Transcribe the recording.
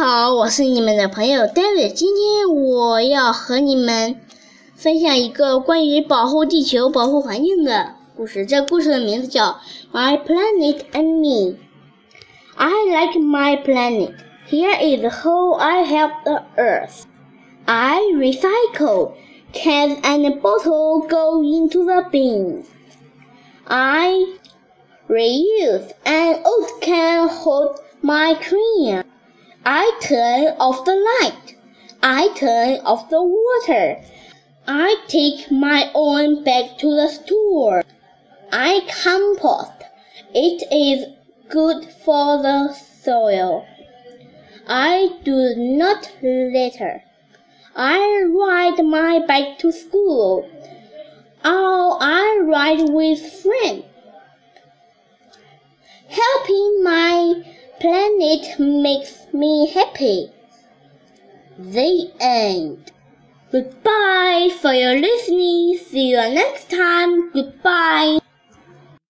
好，我是你们的朋友 David。今天我要和你们分享一个关于保护地球、保护环境的故事。这故事的名字叫《My Planet and Me》。I like my planet. Here is how I help the Earth. I recycle. Cans and bottles go into the bin. I reuse. An old can hold my cream. I turn off the light. I turn off the water. I take my own bag to the store. I compost. It is good for the soil. I do not litter. I ride my bike to school. Oh, I ride with friends. Helping my planet makes me happy. The end. Goodbye for your listening. See you next time. Goodbye.